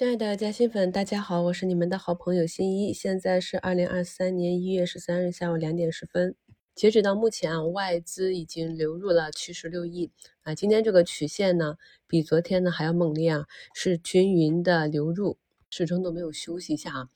亲爱的嘉兴粉，大家好，我是你们的好朋友新一。现在是二零二三年一月十三日下午两点十分。截止到目前啊，外资已经流入了七十六亿啊。今天这个曲线呢，比昨天呢还要猛烈啊，是均匀的流入，始终都没有休息一下啊。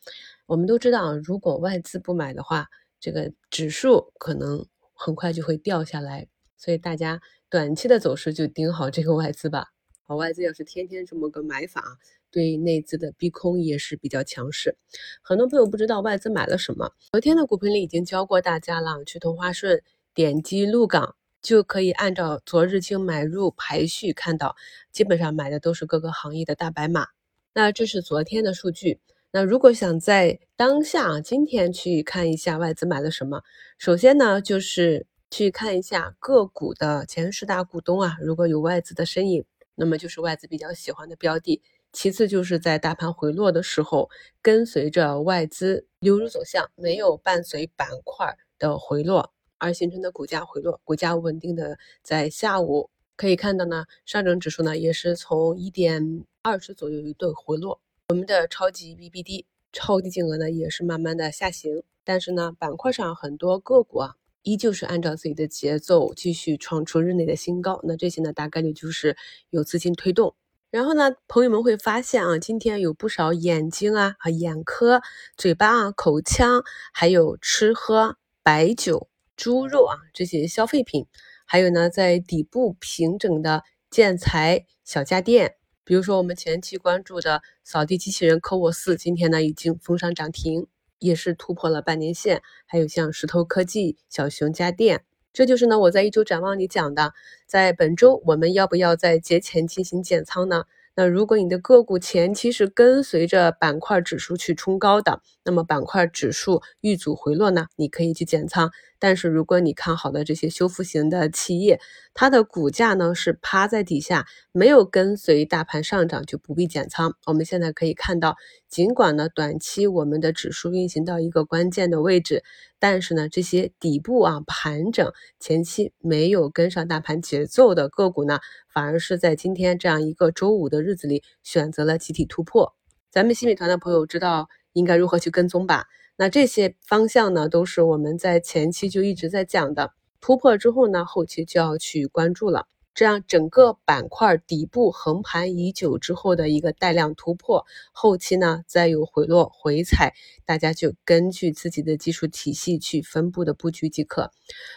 我们都知道，如果外资不买的话，这个指数可能很快就会掉下来，所以大家短期的走势就盯好这个外资吧。好，外资要是天天这么个买法。对内资的逼空也是比较强势，很多朋友不知道外资买了什么。昨天的股评里已经教过大家了，去同花顺点击陆港就可以按照昨日清买入排序看到，基本上买的都是各个行业的大白马。那这是昨天的数据。那如果想在当下今天去看一下外资买了什么，首先呢就是去看一下个股的前十大股东啊，如果有外资的身影，那么就是外资比较喜欢的标的。其次就是在大盘回落的时候，跟随着外资流入走向，没有伴随板块的回落而形成的股价回落，股价稳定的在下午可以看到呢，上证指数呢也是从一点二十左右一顿回落，我们的超级 BBD 超低金额呢也是慢慢的下行，但是呢板块上很多个股啊依旧是按照自己的节奏继续创出日内的新高，那这些呢大概率就是有资金推动。然后呢，朋友们会发现啊，今天有不少眼睛啊、啊眼科、嘴巴啊、口腔，还有吃喝、白酒、猪肉啊这些消费品，还有呢，在底部平整的建材、小家电，比如说我们前期关注的扫地机器人科沃斯，今天呢已经封上涨停，也是突破了半年线。还有像石头科技、小熊家电。这就是呢，我在一周展望里讲的，在本周我们要不要在节前进行减仓呢？那如果你的个股前期是跟随着板块指数去冲高的，那么板块指数遇阻回落呢，你可以去减仓。但是如果你看好的这些修复型的企业，它的股价呢是趴在底下，没有跟随大盘上涨，就不必减仓。我们现在可以看到，尽管呢短期我们的指数运行到一个关键的位置，但是呢这些底部啊盘整前期没有跟上大盘节奏的个股呢，反而是在今天这样一个周五的日子里选择了集体突破。咱们新美团的朋友知道应该如何去跟踪吧？那这些方向呢，都是我们在前期就一直在讲的，突破之后呢，后期就要去关注了。这样整个板块底部横盘已久之后的一个带量突破，后期呢再有回落回踩，大家就根据自己的技术体系去分布的布局即可。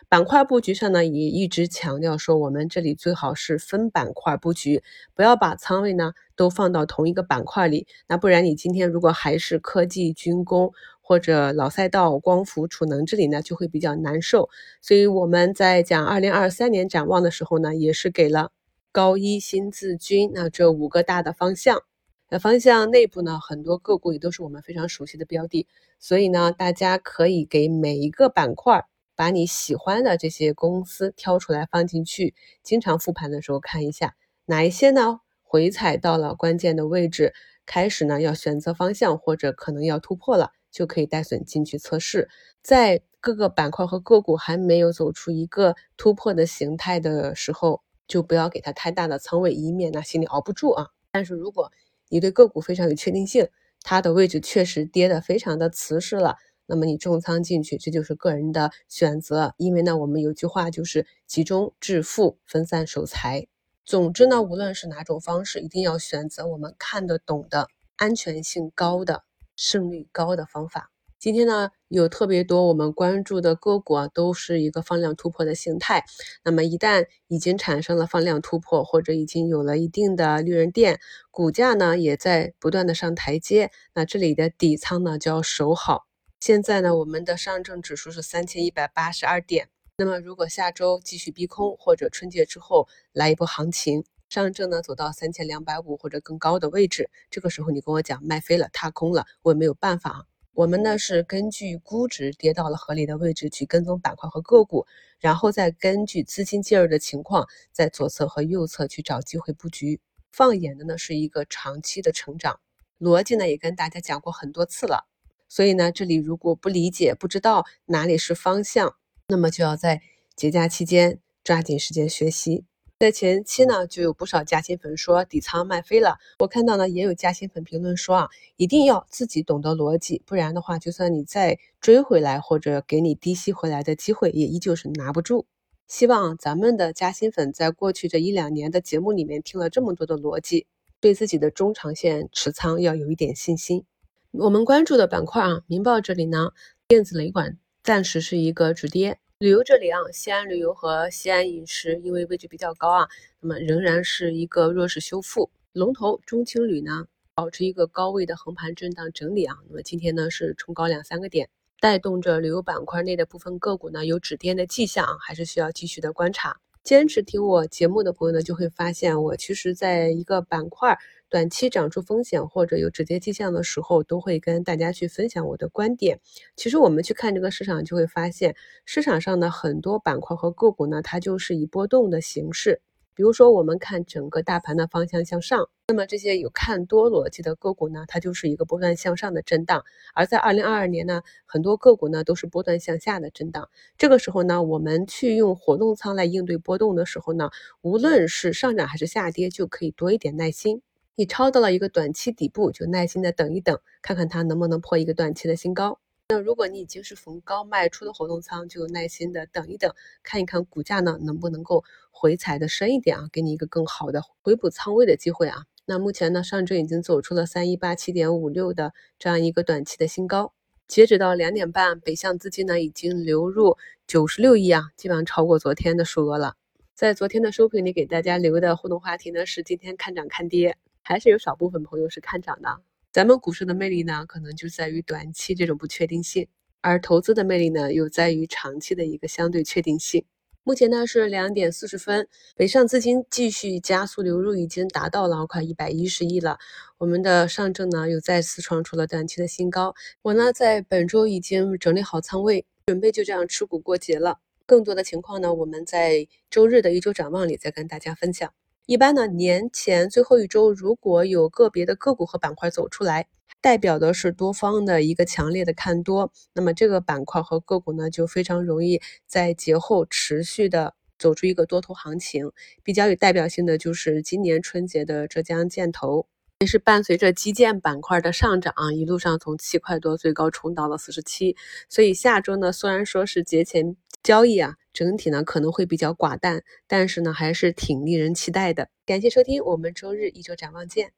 板块布局上呢，也一直强调说，我们这里最好是分板块布局，不要把仓位呢都放到同一个板块里，那不然你今天如果还是科技军工。或者老赛道、光伏、储能这里呢，就会比较难受。所以我们在讲二零二三年展望的时候呢，也是给了高一新自军那这五个大的方向。那方向内部呢，很多个股也都是我们非常熟悉的标的，所以呢，大家可以给每一个板块把你喜欢的这些公司挑出来放进去，经常复盘的时候看一下哪一些呢回踩到了关键的位置，开始呢要选择方向或者可能要突破了。就可以带损进去测试，在各个板块和个股还没有走出一个突破的形态的时候，就不要给它太大的仓位，以免呢心里熬不住啊。但是如果你对个股非常有确定性，它的位置确实跌得非常的瓷实了，那么你重仓进去，这就是个人的选择。因为呢，我们有句话就是集中致富，分散守财。总之呢，无论是哪种方式，一定要选择我们看得懂的、安全性高的。胜率高的方法。今天呢，有特别多我们关注的个股啊，都是一个放量突破的形态。那么一旦已经产生了放量突破，或者已经有了一定的利润垫，股价呢也在不断的上台阶，那这里的底仓呢就要守好。现在呢，我们的上证指数是三千一百八十二点。那么如果下周继续逼空，或者春节之后来一波行情。上证呢走到三千两百五或者更高的位置，这个时候你跟我讲卖飞了、踏空了，我也没有办法啊。我们呢是根据估值跌到了合理的位置去跟踪板块和个股，然后再根据资金介入的情况，在左侧和右侧去找机会布局。放眼的呢是一个长期的成长逻辑呢，也跟大家讲过很多次了。所以呢，这里如果不理解、不知道哪里是方向，那么就要在节假期间抓紧时间学习。在前期呢，就有不少加薪粉说底仓卖飞了。我看到呢，也有加薪粉评论说啊，一定要自己懂得逻辑，不然的话，就算你再追回来或者给你低吸回来的机会，也依旧是拿不住。希望咱们的加薪粉在过去这一两年的节目里面听了这么多的逻辑，对自己的中长线持仓要有一点信心。我们关注的板块啊，明报这里呢，电子雷管暂时是一个止跌。旅游这里啊，西安旅游和西安饮食因为位置比较高啊，那么仍然是一个弱势修复。龙头中青旅呢，保持一个高位的横盘震荡整理啊，那么今天呢是冲高两三个点，带动着旅游板块内的部分个股呢有止跌的迹象啊，还是需要继续的观察。坚持听我节目的朋友呢，就会发现我其实在一个板块。短期涨出风险或者有止跌迹象的时候，都会跟大家去分享我的观点。其实我们去看这个市场，就会发现市场上呢很多板块和个股呢，它就是以波动的形式。比如说，我们看整个大盘的方向向上，那么这些有看多逻辑的个股呢，它就是一个波段向上的震荡；而在二零二二年呢，很多个股呢都是波段向下的震荡。这个时候呢，我们去用活动仓来应对波动的时候呢，无论是上涨还是下跌，就可以多一点耐心。你抄到了一个短期底部，就耐心的等一等，看看它能不能破一个短期的新高。那如果你已经是逢高卖出的活动仓，就耐心的等一等，看一看股价呢能不能够回踩的深一点啊，给你一个更好的回补仓位的机会啊。那目前呢，上证已经走出了三一八七点五六的这样一个短期的新高。截止到两点半，北向资金呢已经流入九十六亿啊，基本上超过昨天的数额了。在昨天的收评里给大家留的互动话题呢是今天看涨看跌。还是有少部分朋友是看涨的。咱们股市的魅力呢，可能就在于短期这种不确定性，而投资的魅力呢，又在于长期的一个相对确定性。目前呢是两点四十分，北上资金继续加速流入，已经达到了快一百一十亿了。我们的上证呢又再次创出了短期的新高。我呢在本周已经整理好仓位，准备就这样持股过节了。更多的情况呢，我们在周日的一周展望里再跟大家分享。一般呢，年前最后一周如果有个别的个股和板块走出来，代表的是多方的一个强烈的看多，那么这个板块和个股呢，就非常容易在节后持续的走出一个多头行情。比较有代表性的就是今年春节的浙江建投，也是伴随着基建板块的上涨，一路上从七块多最高冲到了四十七。所以下周呢，虽然说是节前交易啊。整体呢可能会比较寡淡，但是呢还是挺令人期待的。感谢收听，我们周日一周展望见。